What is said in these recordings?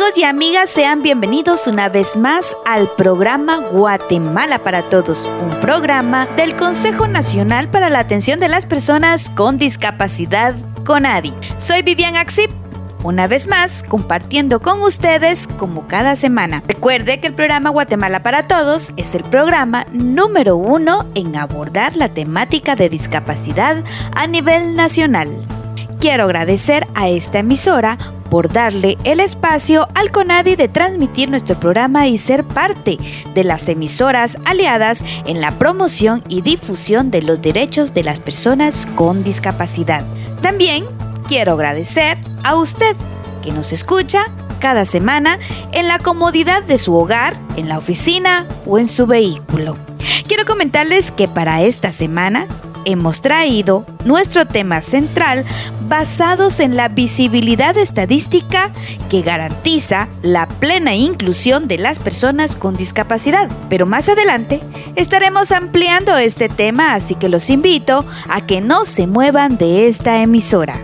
Amigos y amigas, sean bienvenidos una vez más al programa Guatemala para Todos, un programa del Consejo Nacional para la Atención de las Personas con Discapacidad, CONADI. Soy Vivian Axip una vez más compartiendo con ustedes como cada semana. Recuerde que el programa Guatemala para Todos es el programa número uno en abordar la temática de discapacidad a nivel nacional. Quiero agradecer a esta emisora por darle el espacio al CONADI de transmitir nuestro programa y ser parte de las emisoras aliadas en la promoción y difusión de los derechos de las personas con discapacidad. También quiero agradecer a usted que nos escucha cada semana en la comodidad de su hogar, en la oficina o en su vehículo. Quiero comentarles que para esta semana hemos traído nuestro tema central basados en la visibilidad estadística que garantiza la plena inclusión de las personas con discapacidad. Pero más adelante estaremos ampliando este tema, así que los invito a que no se muevan de esta emisora.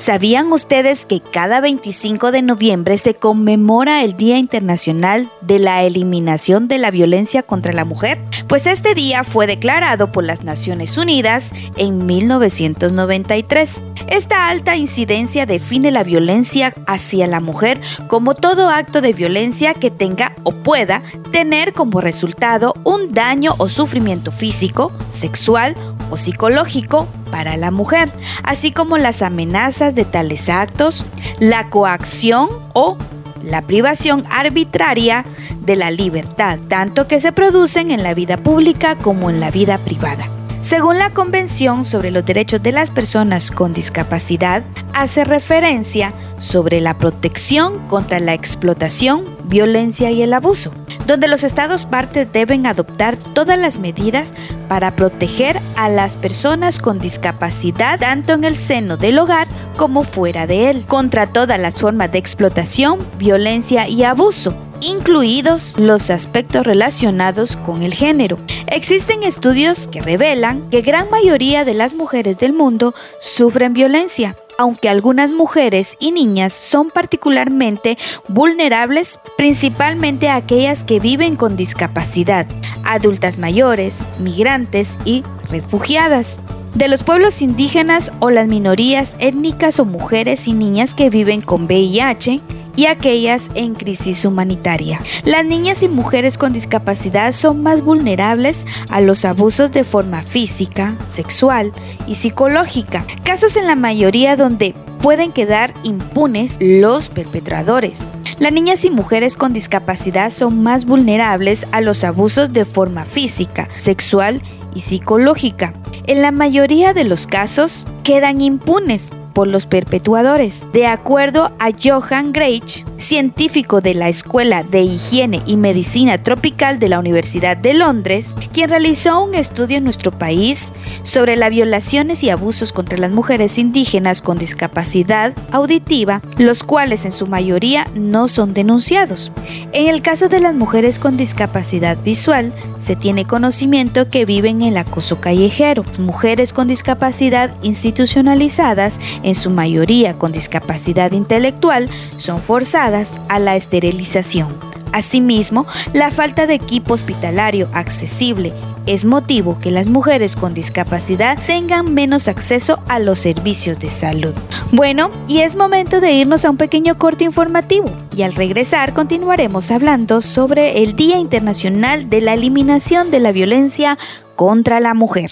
¿Sabían ustedes que cada 25 de noviembre se conmemora el Día Internacional de la Eliminación de la Violencia contra la Mujer? Pues este día fue declarado por las Naciones Unidas en 1993. Esta alta incidencia define la violencia hacia la mujer como todo acto de violencia que tenga o pueda tener como resultado un daño o sufrimiento físico, sexual psicológico para la mujer, así como las amenazas de tales actos, la coacción o la privación arbitraria de la libertad, tanto que se producen en la vida pública como en la vida privada. Según la Convención sobre los Derechos de las Personas con Discapacidad, hace referencia sobre la protección contra la explotación, violencia y el abuso donde los estados partes deben adoptar todas las medidas para proteger a las personas con discapacidad tanto en el seno del hogar como fuera de él, contra todas las formas de explotación, violencia y abuso incluidos los aspectos relacionados con el género. Existen estudios que revelan que gran mayoría de las mujeres del mundo sufren violencia, aunque algunas mujeres y niñas son particularmente vulnerables, principalmente aquellas que viven con discapacidad, adultas mayores, migrantes y refugiadas de los pueblos indígenas o las minorías étnicas o mujeres y niñas que viven con VIH, y aquellas en crisis humanitaria. Las niñas y mujeres con discapacidad son más vulnerables a los abusos de forma física, sexual y psicológica, casos en la mayoría donde pueden quedar impunes los perpetradores. Las niñas y mujeres con discapacidad son más vulnerables a los abusos de forma física, sexual y psicológica. En la mayoría de los casos quedan impunes los perpetuadores. De acuerdo a Johan Greich, científico de la Escuela de Higiene y Medicina Tropical de la Universidad de Londres, quien realizó un estudio en nuestro país sobre las violaciones y abusos contra las mujeres indígenas con discapacidad auditiva, los cuales en su mayoría no son denunciados. En el caso de las mujeres con discapacidad visual, se tiene conocimiento que viven en el acoso callejero. Mujeres con discapacidad institucionalizadas en su mayoría con discapacidad intelectual, son forzadas a la esterilización. Asimismo, la falta de equipo hospitalario accesible es motivo que las mujeres con discapacidad tengan menos acceso a los servicios de salud. Bueno, y es momento de irnos a un pequeño corte informativo y al regresar continuaremos hablando sobre el Día Internacional de la Eliminación de la Violencia contra la Mujer.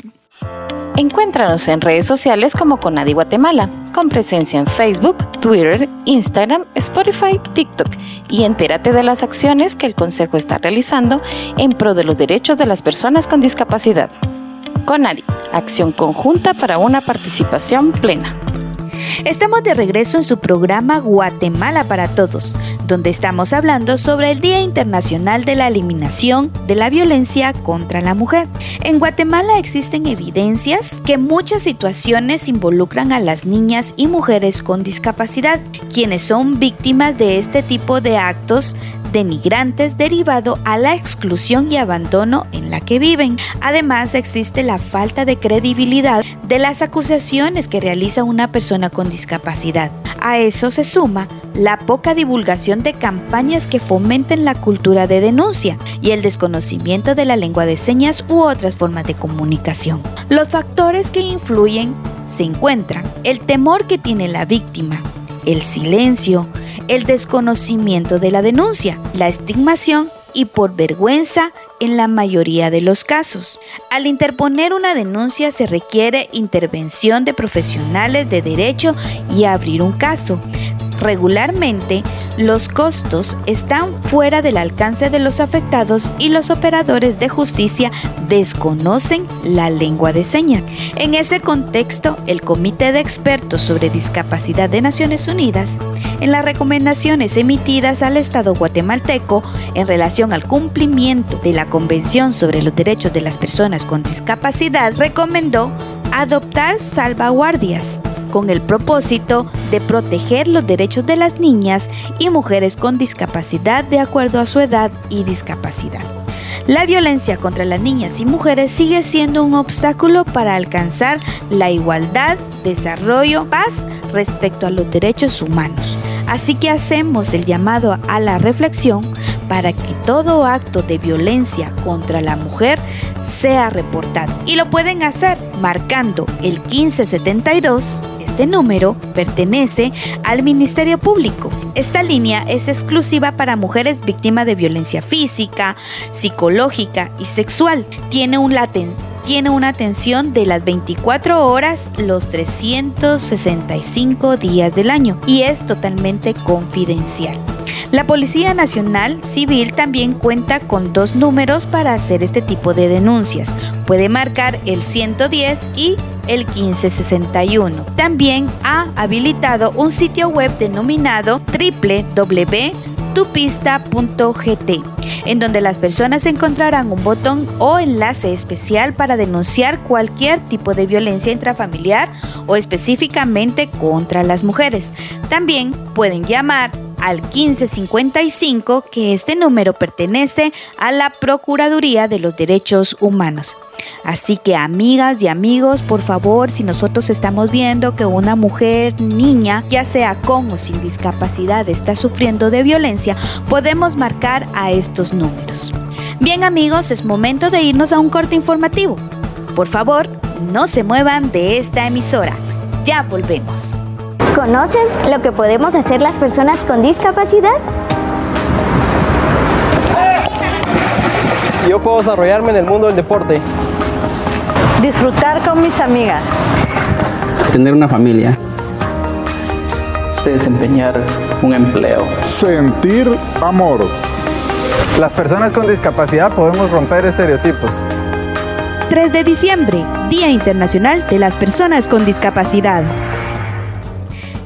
Encuéntranos en redes sociales como Conadi Guatemala, con presencia en Facebook, Twitter, Instagram, Spotify, TikTok y entérate de las acciones que el Consejo está realizando en pro de los derechos de las personas con discapacidad. Conadi, acción conjunta para una participación plena. Estamos de regreso en su programa Guatemala para Todos, donde estamos hablando sobre el Día Internacional de la Eliminación de la Violencia contra la Mujer. En Guatemala existen evidencias que muchas situaciones involucran a las niñas y mujeres con discapacidad, quienes son víctimas de este tipo de actos denigrantes derivado a la exclusión y abandono en la que viven. Además, existe la falta de credibilidad de las acusaciones que realiza una persona con discapacidad. A eso se suma la poca divulgación de campañas que fomenten la cultura de denuncia y el desconocimiento de la lengua de señas u otras formas de comunicación. Los factores que influyen se encuentran el temor que tiene la víctima, el silencio, el desconocimiento de la denuncia, la estigmación y por vergüenza en la mayoría de los casos. Al interponer una denuncia se requiere intervención de profesionales de derecho y abrir un caso. Regularmente, los costos están fuera del alcance de los afectados y los operadores de justicia desconocen la lengua de señas. En ese contexto, el Comité de Expertos sobre Discapacidad de Naciones Unidas, en las recomendaciones emitidas al Estado guatemalteco en relación al cumplimiento de la Convención sobre los Derechos de las Personas con Discapacidad, recomendó adoptar salvaguardias con el propósito de proteger los derechos de las niñas y mujeres con discapacidad de acuerdo a su edad y discapacidad. La violencia contra las niñas y mujeres sigue siendo un obstáculo para alcanzar la igualdad, desarrollo, paz respecto a los derechos humanos. Así que hacemos el llamado a la reflexión para que todo acto de violencia contra la mujer sea reportado. Y lo pueden hacer marcando el 1572. Este número pertenece al Ministerio Público. Esta línea es exclusiva para mujeres víctimas de violencia física, psicológica y sexual. Tiene un tiene una atención de las 24 horas los 365 días del año y es totalmente confidencial. La Policía Nacional Civil también cuenta con dos números para hacer este tipo de denuncias. Puede marcar el 110 y el 1561. También ha habilitado un sitio web denominado www.tupista.gt en donde las personas encontrarán un botón o enlace especial para denunciar cualquier tipo de violencia intrafamiliar o específicamente contra las mujeres. También pueden llamar al 1555, que este número pertenece a la Procuraduría de los Derechos Humanos. Así que amigas y amigos, por favor, si nosotros estamos viendo que una mujer, niña, ya sea con o sin discapacidad, está sufriendo de violencia, podemos marcar a estos números. Bien amigos, es momento de irnos a un corte informativo. Por favor, no se muevan de esta emisora. Ya volvemos. ¿Conoces lo que podemos hacer las personas con discapacidad? Yo puedo desarrollarme en el mundo del deporte. Disfrutar con mis amigas. Tener una familia. Desempeñar un empleo. Sentir amor. Las personas con discapacidad podemos romper estereotipos. 3 de diciembre, Día Internacional de las Personas con Discapacidad.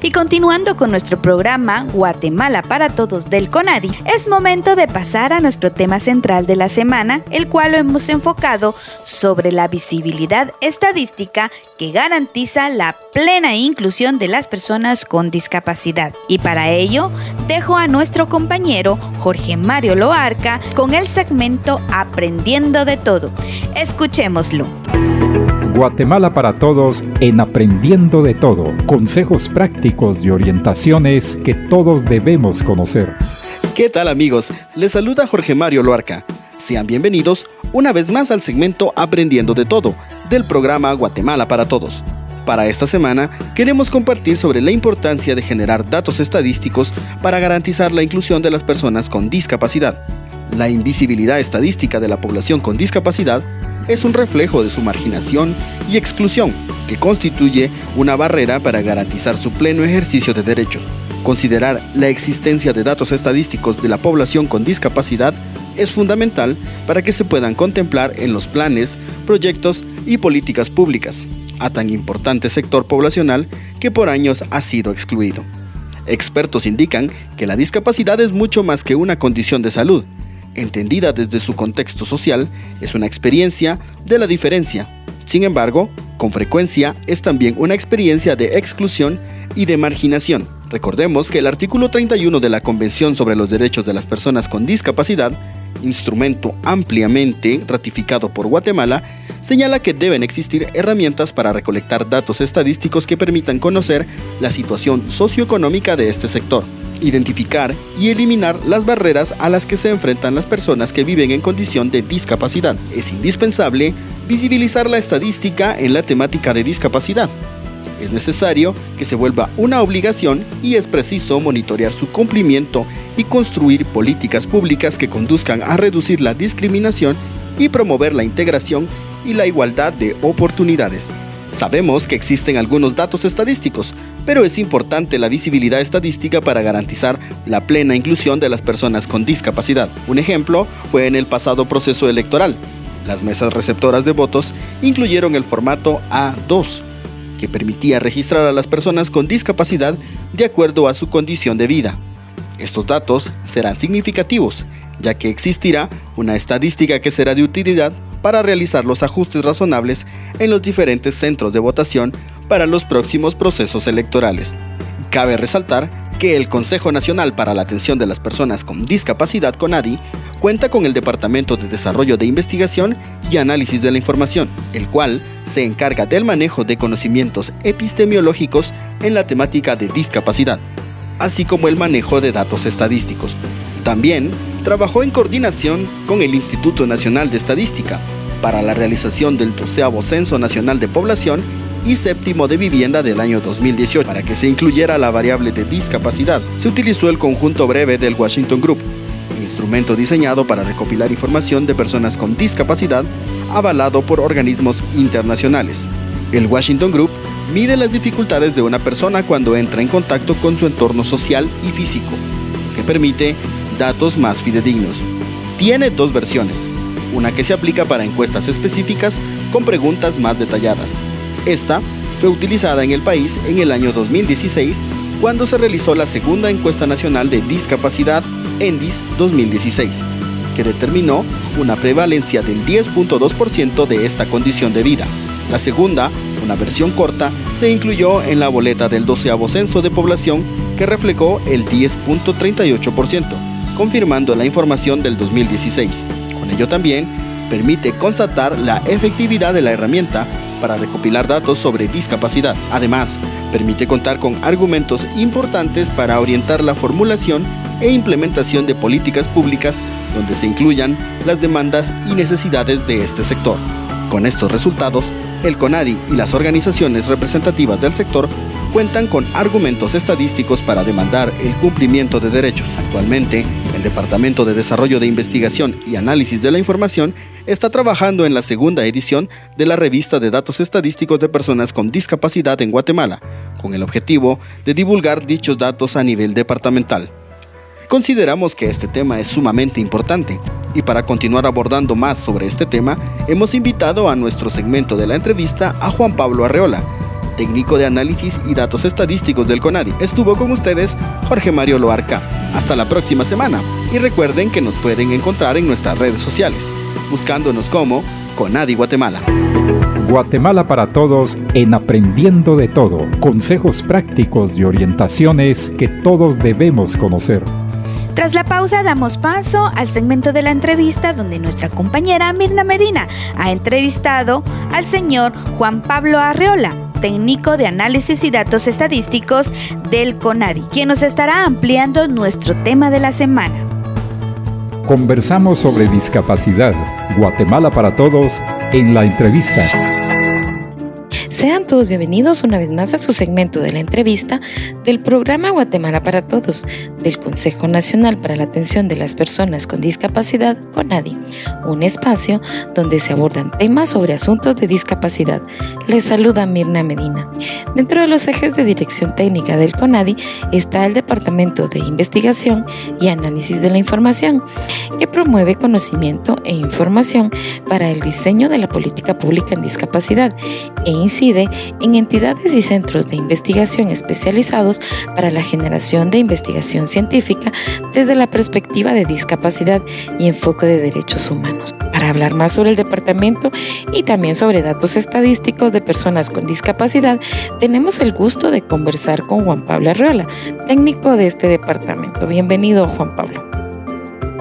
Y continuando con nuestro programa Guatemala para Todos del CONADI, es momento de pasar a nuestro tema central de la semana, el cual lo hemos enfocado sobre la visibilidad estadística que garantiza la plena inclusión de las personas con discapacidad. Y para ello, dejo a nuestro compañero Jorge Mario Loarca con el segmento Aprendiendo de Todo. Escuchémoslo. Guatemala para Todos en Aprendiendo de Todo. Consejos prácticos y orientaciones que todos debemos conocer. ¿Qué tal amigos? Les saluda Jorge Mario Loarca. Sean bienvenidos una vez más al segmento Aprendiendo de Todo del programa Guatemala para Todos. Para esta semana queremos compartir sobre la importancia de generar datos estadísticos para garantizar la inclusión de las personas con discapacidad. La invisibilidad estadística de la población con discapacidad es un reflejo de su marginación y exclusión, que constituye una barrera para garantizar su pleno ejercicio de derechos. Considerar la existencia de datos estadísticos de la población con discapacidad es fundamental para que se puedan contemplar en los planes, proyectos y políticas públicas a tan importante sector poblacional que por años ha sido excluido. Expertos indican que la discapacidad es mucho más que una condición de salud. Entendida desde su contexto social, es una experiencia de la diferencia. Sin embargo, con frecuencia es también una experiencia de exclusión y de marginación. Recordemos que el artículo 31 de la Convención sobre los Derechos de las Personas con Discapacidad, instrumento ampliamente ratificado por Guatemala, señala que deben existir herramientas para recolectar datos estadísticos que permitan conocer la situación socioeconómica de este sector, identificar y eliminar las barreras a las que se enfrentan las personas que viven en condición de discapacidad. Es indispensable visibilizar la estadística en la temática de discapacidad. Es necesario que se vuelva una obligación y es preciso monitorear su cumplimiento y construir políticas públicas que conduzcan a reducir la discriminación y promover la integración y la igualdad de oportunidades. Sabemos que existen algunos datos estadísticos, pero es importante la visibilidad estadística para garantizar la plena inclusión de las personas con discapacidad. Un ejemplo fue en el pasado proceso electoral. Las mesas receptoras de votos incluyeron el formato A2, que permitía registrar a las personas con discapacidad de acuerdo a su condición de vida. Estos datos serán significativos, ya que existirá una estadística que será de utilidad para realizar los ajustes razonables en los diferentes centros de votación para los próximos procesos electorales. Cabe resaltar que el Consejo Nacional para la Atención de las Personas con Discapacidad CONADI cuenta con el Departamento de Desarrollo de Investigación y Análisis de la Información, el cual se encarga del manejo de conocimientos epistemiológicos en la temática de discapacidad, así como el manejo de datos estadísticos. También trabajó en coordinación con el Instituto Nacional de Estadística para la realización del 12 Censo Nacional de Población y séptimo de vivienda del año 2018. Para que se incluyera la variable de discapacidad, se utilizó el conjunto breve del Washington Group, instrumento diseñado para recopilar información de personas con discapacidad avalado por organismos internacionales. El Washington Group mide las dificultades de una persona cuando entra en contacto con su entorno social y físico, que permite datos más fidedignos. Tiene dos versiones, una que se aplica para encuestas específicas con preguntas más detalladas. Esta fue utilizada en el país en el año 2016 cuando se realizó la segunda encuesta nacional de discapacidad ENDIS 2016, que determinó una prevalencia del 10.2% de esta condición de vida. La segunda, una versión corta, se incluyó en la boleta del 12 censo de población que reflejó el 10.38% confirmando la información del 2016. Con ello también permite constatar la efectividad de la herramienta para recopilar datos sobre discapacidad. Además, permite contar con argumentos importantes para orientar la formulación e implementación de políticas públicas donde se incluyan las demandas y necesidades de este sector. Con estos resultados, el CONADI y las organizaciones representativas del sector cuentan con argumentos estadísticos para demandar el cumplimiento de derechos. Actualmente, el Departamento de Desarrollo de Investigación y Análisis de la Información está trabajando en la segunda edición de la revista de datos estadísticos de personas con discapacidad en Guatemala, con el objetivo de divulgar dichos datos a nivel departamental. Consideramos que este tema es sumamente importante y para continuar abordando más sobre este tema, hemos invitado a nuestro segmento de la entrevista a Juan Pablo Arreola, técnico de análisis y datos estadísticos del CONADI. Estuvo con ustedes Jorge Mario Loarca. Hasta la próxima semana y recuerden que nos pueden encontrar en nuestras redes sociales, buscándonos como CONADI Guatemala. Guatemala para todos en Aprendiendo de Todo, consejos prácticos y orientaciones que todos debemos conocer. Tras la pausa damos paso al segmento de la entrevista donde nuestra compañera Mirna Medina ha entrevistado al señor Juan Pablo Arreola, técnico de análisis y datos estadísticos del CONADI, quien nos estará ampliando nuestro tema de la semana. Conversamos sobre discapacidad, Guatemala para todos, en la entrevista. Sean todos bienvenidos una vez más a su segmento de la entrevista del programa Guatemala para Todos del Consejo Nacional para la Atención de las Personas con Discapacidad, CONADI, un espacio donde se abordan temas sobre asuntos de discapacidad. Les saluda Mirna Medina. Dentro de los ejes de dirección técnica del CONADI está el Departamento de Investigación y Análisis de la Información, que promueve conocimiento e información para el diseño de la política pública en discapacidad e incide en entidades y centros de investigación especializados para la generación de investigación científica desde la perspectiva de discapacidad y enfoque de derechos humanos. Para hablar más sobre el departamento y también sobre datos estadísticos de personas con discapacidad, tenemos el gusto de conversar con Juan Pablo Arreola, técnico de este departamento. Bienvenido, Juan Pablo.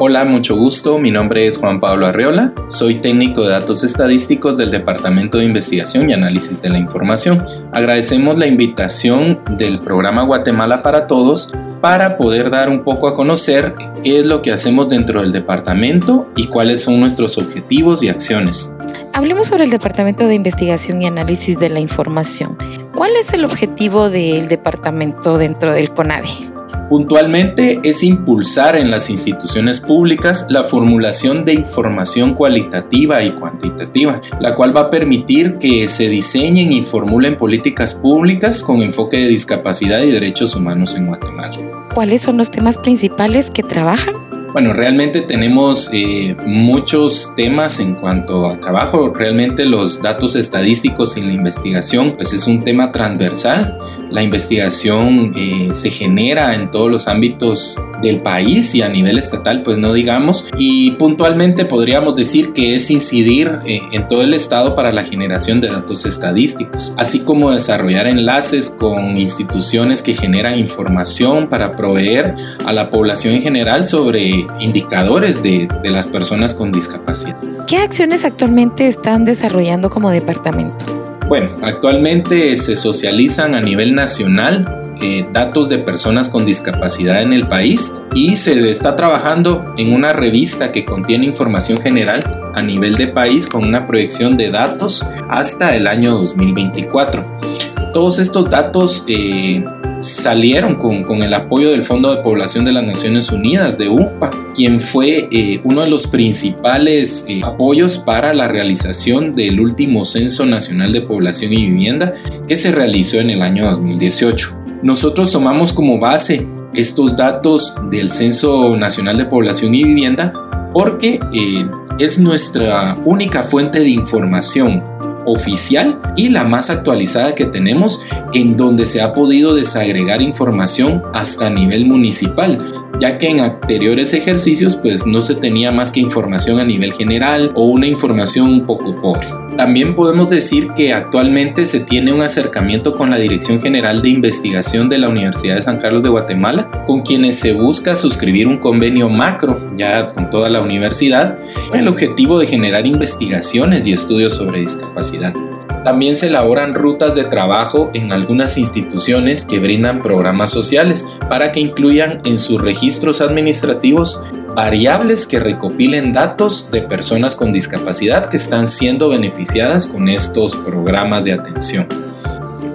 Hola, mucho gusto. Mi nombre es Juan Pablo Arreola. Soy técnico de datos estadísticos del Departamento de Investigación y Análisis de la Información. Agradecemos la invitación del programa Guatemala para Todos para poder dar un poco a conocer qué es lo que hacemos dentro del departamento y cuáles son nuestros objetivos y acciones. Hablemos sobre el Departamento de Investigación y Análisis de la Información. ¿Cuál es el objetivo del departamento dentro del CONADE? Puntualmente es impulsar en las instituciones públicas la formulación de información cualitativa y cuantitativa, la cual va a permitir que se diseñen y formulen políticas públicas con enfoque de discapacidad y derechos humanos en Guatemala. ¿Cuáles son los temas principales que trabajan? Bueno, realmente tenemos eh, muchos temas en cuanto a trabajo. Realmente los datos estadísticos y la investigación, pues es un tema transversal. La investigación eh, se genera en todos los ámbitos del país y a nivel estatal, pues no digamos. Y puntualmente podríamos decir que es incidir eh, en todo el estado para la generación de datos estadísticos, así como desarrollar enlaces con instituciones que generan información para proveer a la población en general sobre indicadores de, las personas con discapacidad. ¿Qué acciones actualmente están desarrollando como departamento? Bueno, actualmente se socializan a nivel nacional eh, datos de personas con discapacidad en el país y se está trabajando en una revista que contiene información general a nivel de país con una proyección de datos hasta el año 2024. Todos estos datos eh, salieron con, el apoyo del Fondo de Población de las Naciones Unidas, de UNFPA, quien fue eh, uno de los principales apoyos para la realización del último Censo Nacional de Población y Vivienda que se realizó en el año 2018. Nosotros tomamos como base estos datos del Censo Nacional de Población y Vivienda porque eh, es nuestra única fuente de información oficial y la más actualizada que tenemos en donde se ha podido desagregar información hasta nivel municipal ya que en anteriores ejercicios pues no se tenía más que información a nivel general o una información un poco pobre. También podemos decir que actualmente se tiene un acercamiento con la Dirección General de Investigación de la Universidad de San Carlos de Guatemala, con quienes se busca suscribir un convenio macro ya con toda la universidad, con el objetivo de generar investigaciones y estudios sobre discapacidad. También se elaboran rutas de trabajo en algunas instituciones que brindan programas sociales para que incluyan en sus registros administrativos variables que recopilen datos de personas con discapacidad que están siendo beneficiadas con estos programas de atención.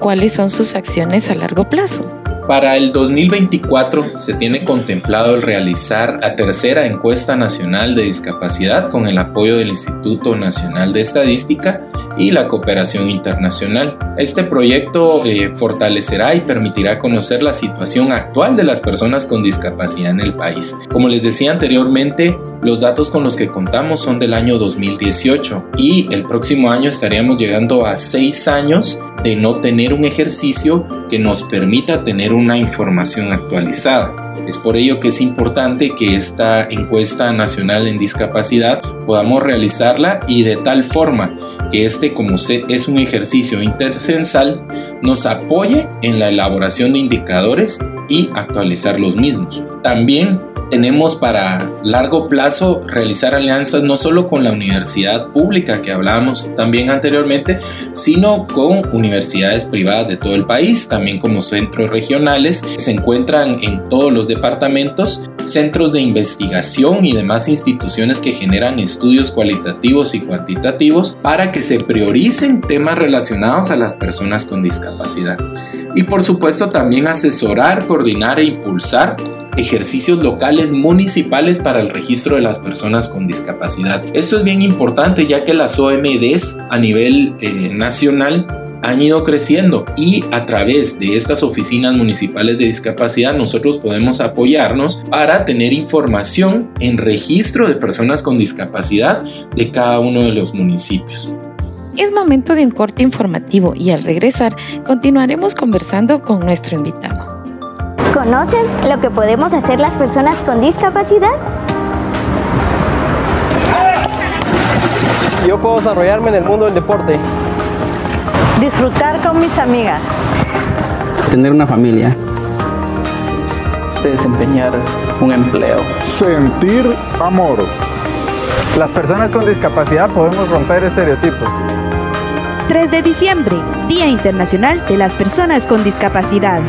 ¿Cuáles son sus acciones a largo plazo? Para el 2024 se tiene contemplado el realizar la tercera encuesta nacional de discapacidad con el apoyo del Instituto Nacional de Estadística y la cooperación internacional. Este proyecto eh, fortalecerá y permitirá conocer la situación actual de las personas con discapacidad en el país. Como les decía anteriormente, los datos con los que contamos son del año 2018 y el próximo año estaríamos llegando a seis años de no tener un ejercicio que nos permita tener una información actualizada. Es por ello que es importante que esta encuesta nacional en discapacidad podamos realizarla y de tal forma que este como es un ejercicio intercensal nos apoye en la elaboración de indicadores y actualizar los mismos. También tenemos para largo plazo realizar alianzas no solo con la universidad pública que hablábamos también anteriormente, sino con universidades privadas de todo el país, también como centros regionales, se encuentran en todos los departamentos centros de investigación y demás instituciones que generan estudios cualitativos y cuantitativos para que se prioricen temas relacionados a las personas con discapacidad. Y por supuesto también asesorar, coordinar e impulsar ejercicios locales municipales para el registro de las personas con discapacidad. Esto es bien importante ya que las OMDs a nivel eh, nacional han ido creciendo y a través de estas oficinas municipales de discapacidad nosotros podemos apoyarnos para tener información en registro de personas con discapacidad de cada uno de los municipios. Es momento de un corte informativo y al regresar continuaremos conversando con nuestro invitado. ¿Conoces lo que podemos hacer las personas con discapacidad? Yo puedo desarrollarme en el mundo del deporte. Disfrutar con mis amigas. Tener una familia. Desempeñar un empleo. Sentir amor. Las personas con discapacidad podemos romper estereotipos. 3 de diciembre, Día Internacional de las Personas con Discapacidad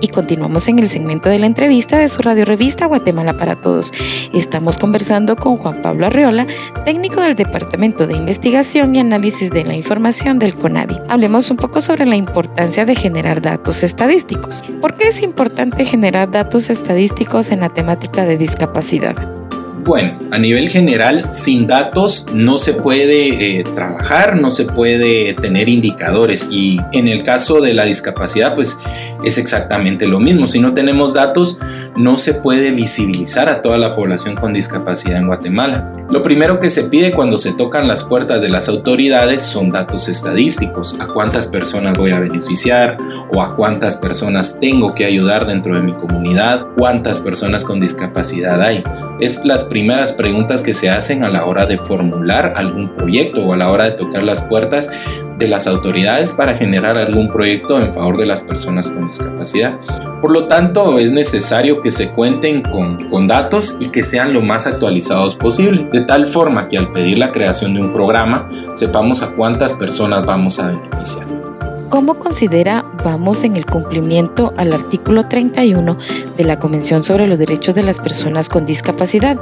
y continuamos en el segmento de la entrevista de su radio revista Guatemala para Todos. Estamos conversando con Juan Pablo Arriola, técnico del Departamento de Investigación y Análisis de la Información del CONADI. Hablemos un poco sobre la importancia de generar datos estadísticos. ¿Por qué es importante generar datos estadísticos en la temática de discapacidad? Bueno, a nivel general, sin datos no se puede eh, trabajar, no se puede tener indicadores y en el caso de la discapacidad, pues es exactamente lo mismo. Si no tenemos datos, no se puede visibilizar a toda la población con discapacidad en Guatemala. Lo primero que se pide cuando se tocan las puertas de las autoridades son datos estadísticos, a cuántas personas voy a beneficiar o a cuántas personas tengo que ayudar dentro de mi comunidad, cuántas personas con discapacidad hay. Es las primeras preguntas que se hacen a la hora de formular algún proyecto o a la hora de tocar las puertas de las autoridades para generar algún proyecto en favor de las personas con discapacidad. Por lo tanto, es necesario que se cuenten con, con, datos y que sean lo más actualizados posible, de tal forma que al pedir la creación de un programa sepamos a cuántas personas vamos a beneficiar. ¿Cómo considera vamos en el cumplimiento al artículo 31 de la Convención sobre los Derechos de las Personas con Discapacidad,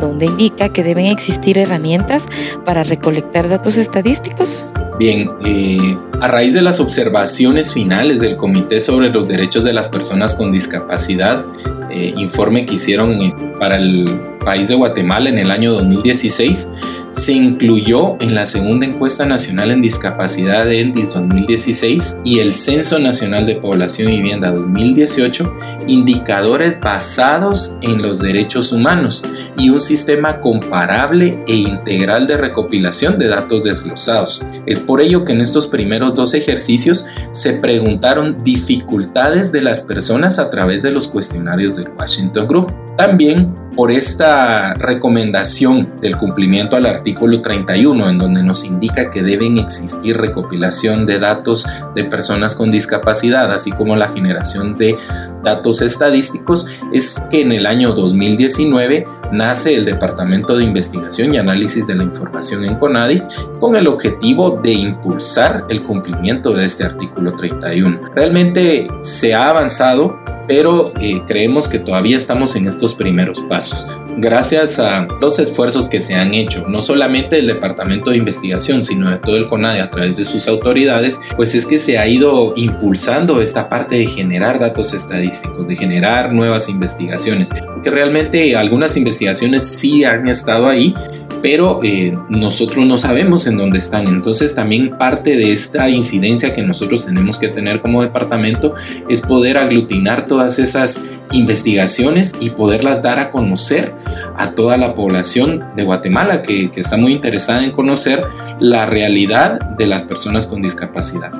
donde indica que deben existir herramientas para recolectar datos estadísticos? Bien, eh, a raíz de las observaciones finales del Comité sobre los Derechos de las Personas con Discapacidad, eh, informe que hicieron para el país de Guatemala en el año 2016, se incluyó en la segunda encuesta nacional en discapacidad de ENDIS 2016 y el Censo Nacional de Población y Vivienda 2018 indicadores basados en los derechos humanos y un sistema comparable e integral de recopilación de datos desglosados. Es por ello que en estos primeros dos ejercicios se preguntaron dificultades de las personas a través de los cuestionarios del Washington Group. También por esta recomendación del cumplimiento al artículo 31, en donde nos indica que deben existir recopilación de datos de personas con discapacidad, así como la generación de datos estadísticos, es que en el año 2019 nace el Departamento de Investigación y Análisis de la Información en CONADI con el objetivo de impulsar el cumplimiento de este artículo 31. Realmente se ha avanzado pero eh, creemos que todavía estamos en estos primeros pasos. Gracias a los esfuerzos que se han hecho, no solamente del Departamento de Investigación, sino de todo el CONADE a través de sus autoridades, pues es que se ha ido impulsando esta parte de generar datos estadísticos, de generar nuevas investigaciones, porque realmente algunas investigaciones sí han estado ahí, pero eh, nosotros no sabemos en dónde están. Entonces también parte de esta incidencia que nosotros tenemos que tener como departamento es poder aglutinar todas esas investigaciones y poderlas dar a conocer a toda la población de Guatemala que, que está muy interesada en conocer la realidad de las personas con discapacidad.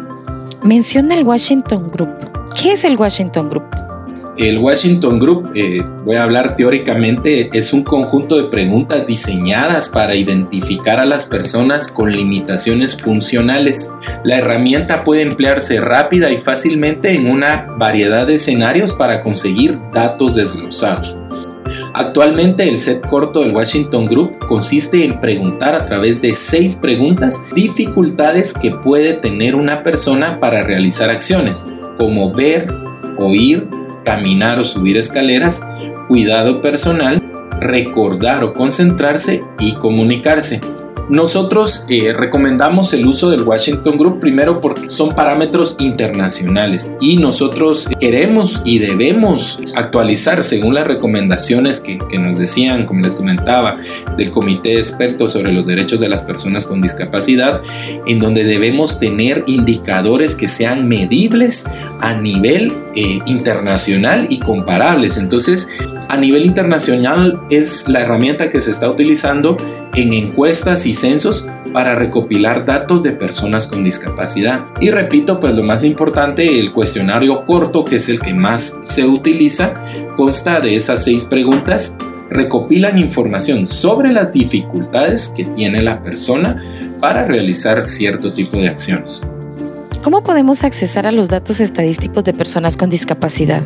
Menciona el Washington Group. ¿Qué es el Washington Group? El Washington Group, eh, voy a hablar teóricamente, es un conjunto de preguntas diseñadas para identificar a las personas con limitaciones funcionales. La herramienta puede emplearse rápida y fácilmente en una variedad de escenarios para conseguir datos desglosados. Actualmente el set corto del Washington Group consiste en preguntar a través de seis preguntas dificultades que puede tener una persona para realizar acciones, como ver, oír, caminar o subir escaleras, cuidado personal, recordar o concentrarse y comunicarse. Nosotros eh, recomendamos el uso del Washington Group primero porque son parámetros internacionales y nosotros queremos y debemos actualizar según las recomendaciones que, que nos decían, como les comentaba, del Comité de Expertos sobre los Derechos de las Personas con Discapacidad, en donde debemos tener indicadores que sean medibles a nivel eh, internacional y comparables. Entonces, a nivel internacional es la herramienta que se está utilizando en encuestas y censos para recopilar datos de personas con discapacidad. Y repito, pues lo más importante, el cuestionario corto, que es el que más se utiliza, consta de esas seis preguntas recopilan información sobre las dificultades que tiene la persona para realizar cierto tipo de acciones. ¿Cómo podemos accesar a los datos estadísticos de personas con discapacidad?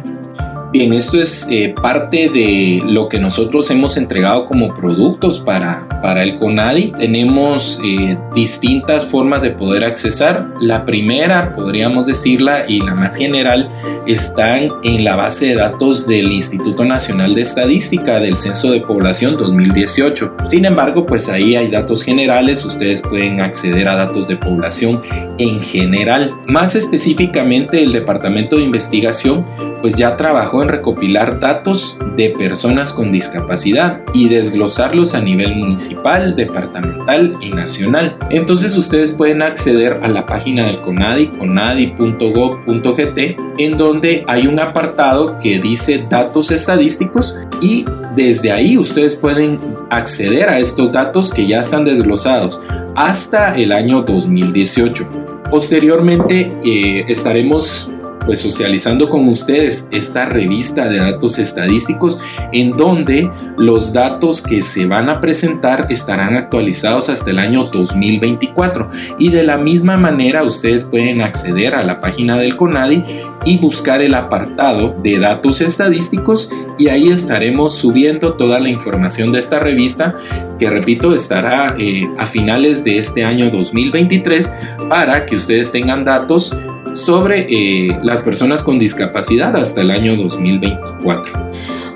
Bien, esto es eh, parte de lo que nosotros hemos entregado como productos para, para el CONADI. Tenemos eh, distintas formas de poder accesar. La primera, podríamos decirla, y la más general, están en la base de datos del Instituto Nacional de Estadística del Censo de Población 2018. Sin embargo, pues ahí hay datos generales. Ustedes pueden acceder a datos de población en general. Más específicamente, el Departamento de Investigación pues ya trabajó en recopilar datos de personas con discapacidad y desglosarlos a nivel municipal, departamental y nacional. Entonces ustedes pueden acceder a la página del CONADI, conadi.gov.gt, en donde hay un apartado que dice datos estadísticos y desde ahí ustedes pueden acceder a estos datos que ya están desglosados hasta el año 2018. Posteriormente eh, estaremos pues socializando con ustedes esta revista de datos estadísticos en donde los datos que se van a presentar estarán actualizados hasta el año 2024 y de la misma manera ustedes pueden acceder a la página del CONADI y buscar el apartado de datos estadísticos y ahí estaremos subiendo toda la información de esta revista que repito estará eh, a finales de este año 2023 para que ustedes tengan datos sobre eh, las personas con discapacidad hasta el año 2024.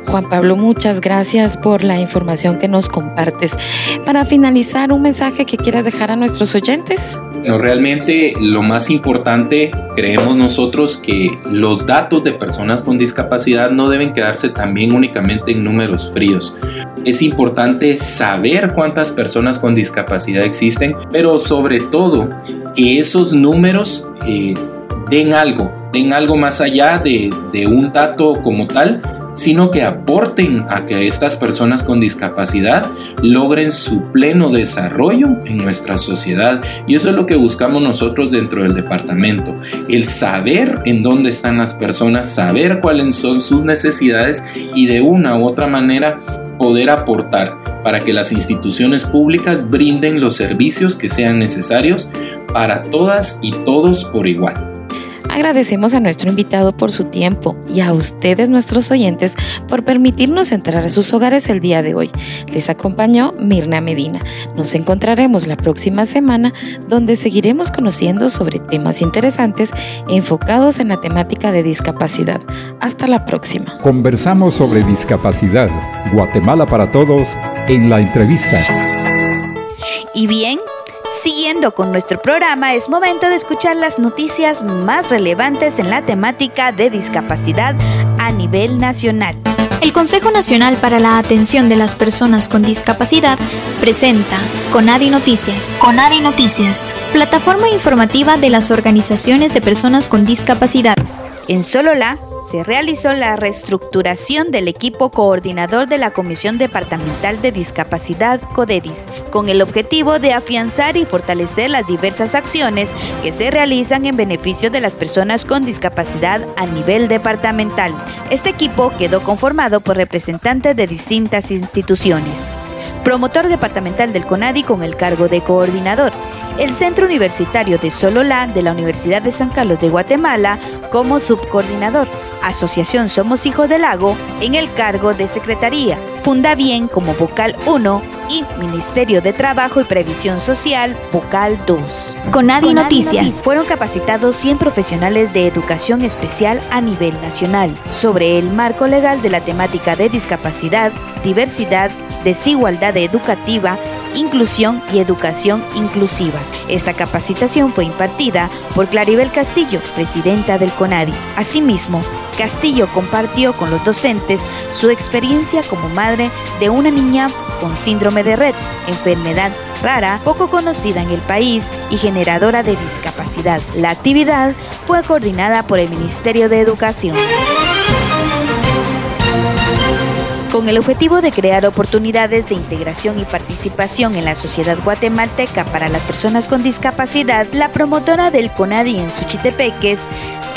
Juan Pablo, muchas gracias por la información que nos compartes. Para finalizar, un mensaje que quieras dejar a nuestros oyentes. No, realmente lo más importante, creemos nosotros que los datos de personas con discapacidad no deben quedarse también únicamente en números fríos. Es importante saber cuántas personas con discapacidad existen, pero sobre todo que esos números eh, den algo, den algo más allá de, un dato como tal, sino que aporten a que estas personas con discapacidad logren su pleno desarrollo en nuestra sociedad. Y eso es lo que buscamos nosotros dentro del departamento, el saber en dónde están las personas, saber cuáles son sus necesidades y de una u otra manera poder aportar para que las instituciones públicas brinden los servicios que sean necesarios para todas y todos por igual. Agradecemos a nuestro invitado por su tiempo y a ustedes, nuestros oyentes, por permitirnos entrar a sus hogares el día de hoy. Les acompañó Mirna Medina. Nos encontraremos la próxima semana donde seguiremos conociendo sobre temas interesantes enfocados en la temática de discapacidad. Hasta la próxima. Conversamos sobre discapacidad. Guatemala para todos en la entrevista. Y bien, Siguiendo con nuestro programa, es momento de escuchar las noticias más relevantes en la temática de discapacidad a nivel nacional. El Consejo Nacional para la Atención de las Personas con Discapacidad presenta Conadi Noticias. Conadi Noticias, plataforma informativa de las organizaciones de personas con discapacidad. En Solola, se realizó la reestructuración del equipo coordinador de la Comisión Departamental de Discapacidad CODEDIS, con el objetivo de afianzar y fortalecer las diversas acciones que se realizan en beneficio de las personas con discapacidad a nivel departamental. Este equipo quedó conformado por representantes de distintas instituciones. Promotor departamental del CONADI con el cargo de coordinador, el Centro Universitario de Sololá de la Universidad de San Carlos de Guatemala como subcoordinador, Asociación Somos Hijos del Lago en el cargo de secretaría. Funda Bien como vocal 1 y Ministerio de Trabajo y Previsión Social, vocal 2. Conadi Noticias. Fueron capacitados 100 profesionales de educación especial a nivel nacional sobre el marco legal de la temática de discapacidad, diversidad, desigualdad educativa, inclusión y educación inclusiva. Esta capacitación fue impartida por Claribel Castillo, presidenta del CONADI. Asimismo, Castillo compartió con los docentes su experiencia como madre de una niña con síndrome de red, enfermedad rara, poco conocida en el país y generadora de discapacidad. La actividad fue coordinada por el Ministerio de Educación con el objetivo de crear oportunidades de integración y participación en la sociedad guatemalteca para las personas con discapacidad, la promotora del CONADI en Suchitepeques,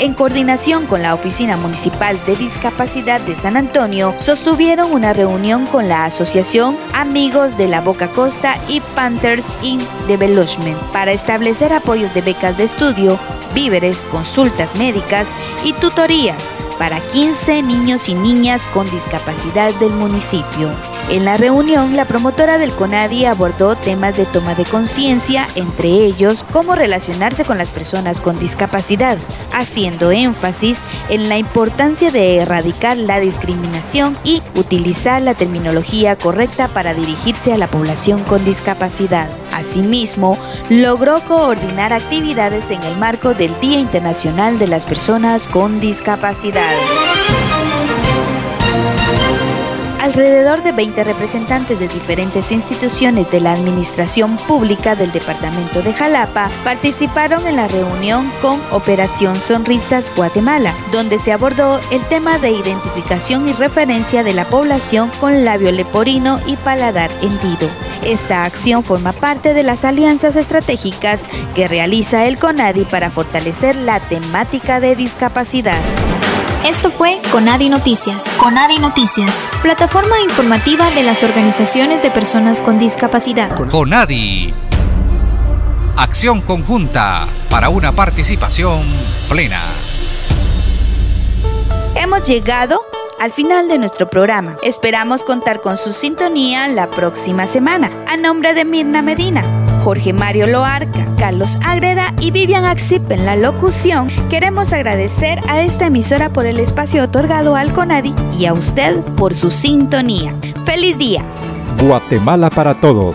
en coordinación con la Oficina Municipal de Discapacidad de San Antonio, sostuvieron una reunión con la Asociación Amigos de la Boca Costa y Panthers in Development para establecer apoyos de becas de estudio, víveres, consultas médicas y tutorías para 15 niños y niñas con discapacidad del municipio. En la reunión, la promotora del CONADI abordó temas de toma de conciencia, entre ellos cómo relacionarse con las personas con discapacidad, haciendo énfasis en la importancia de erradicar la discriminación y utilizar la terminología correcta para dirigirse a la población con discapacidad. Asimismo, logró coordinar actividades en el marco del Día Internacional de las Personas con Discapacidad. Alrededor de 20 representantes de diferentes instituciones de la Administración Pública del Departamento de Jalapa participaron en la reunión con Operación Sonrisas Guatemala, donde se abordó el tema de identificación y referencia de la población con labio leporino y paladar hendido. Esta acción forma parte de las alianzas estratégicas que realiza el CONADI para fortalecer la temática de discapacidad. Esto fue Conadi Noticias. Conadi Noticias, plataforma informativa de las organizaciones de personas con discapacidad. Conadi. Acción conjunta para una participación plena. Hemos llegado al final de nuestro programa. Esperamos contar con su sintonía la próxima semana. A nombre de Mirna Medina, Jorge Mario Loarca, Carlos Agreda y Vivian Axip en la locución, queremos agradecer a esta emisora por el espacio otorgado al CONADI y a usted por su sintonía. ¡Feliz día! Guatemala para Todos,